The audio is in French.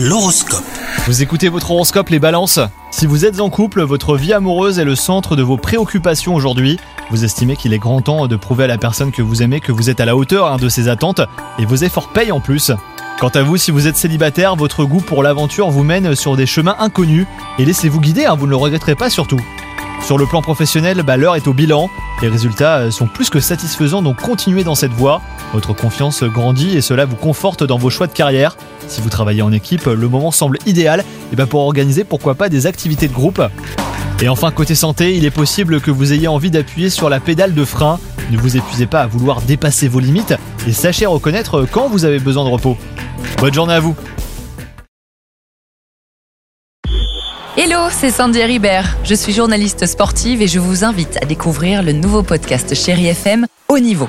L'horoscope. Vous écoutez votre horoscope les balances Si vous êtes en couple, votre vie amoureuse est le centre de vos préoccupations aujourd'hui. Vous estimez qu'il est grand temps de prouver à la personne que vous aimez que vous êtes à la hauteur hein, de ses attentes et vos efforts payent en plus. Quant à vous, si vous êtes célibataire, votre goût pour l'aventure vous mène sur des chemins inconnus et laissez-vous guider, hein, vous ne le regretterez pas surtout. Sur le plan professionnel, bah, l'heure est au bilan. Les résultats euh, sont plus que satisfaisants, donc continuez dans cette voie. Votre confiance grandit et cela vous conforte dans vos choix de carrière. Si vous travaillez en équipe, le moment semble idéal et bah, pour organiser pourquoi pas des activités de groupe. Et enfin, côté santé, il est possible que vous ayez envie d'appuyer sur la pédale de frein. Ne vous épuisez pas à vouloir dépasser vos limites et sachez reconnaître quand vous avez besoin de repos. Bonne journée à vous Hello, c'est Sandy Ribert. Je suis journaliste sportive et je vous invite à découvrir le nouveau podcast Chéri FM Haut Niveau.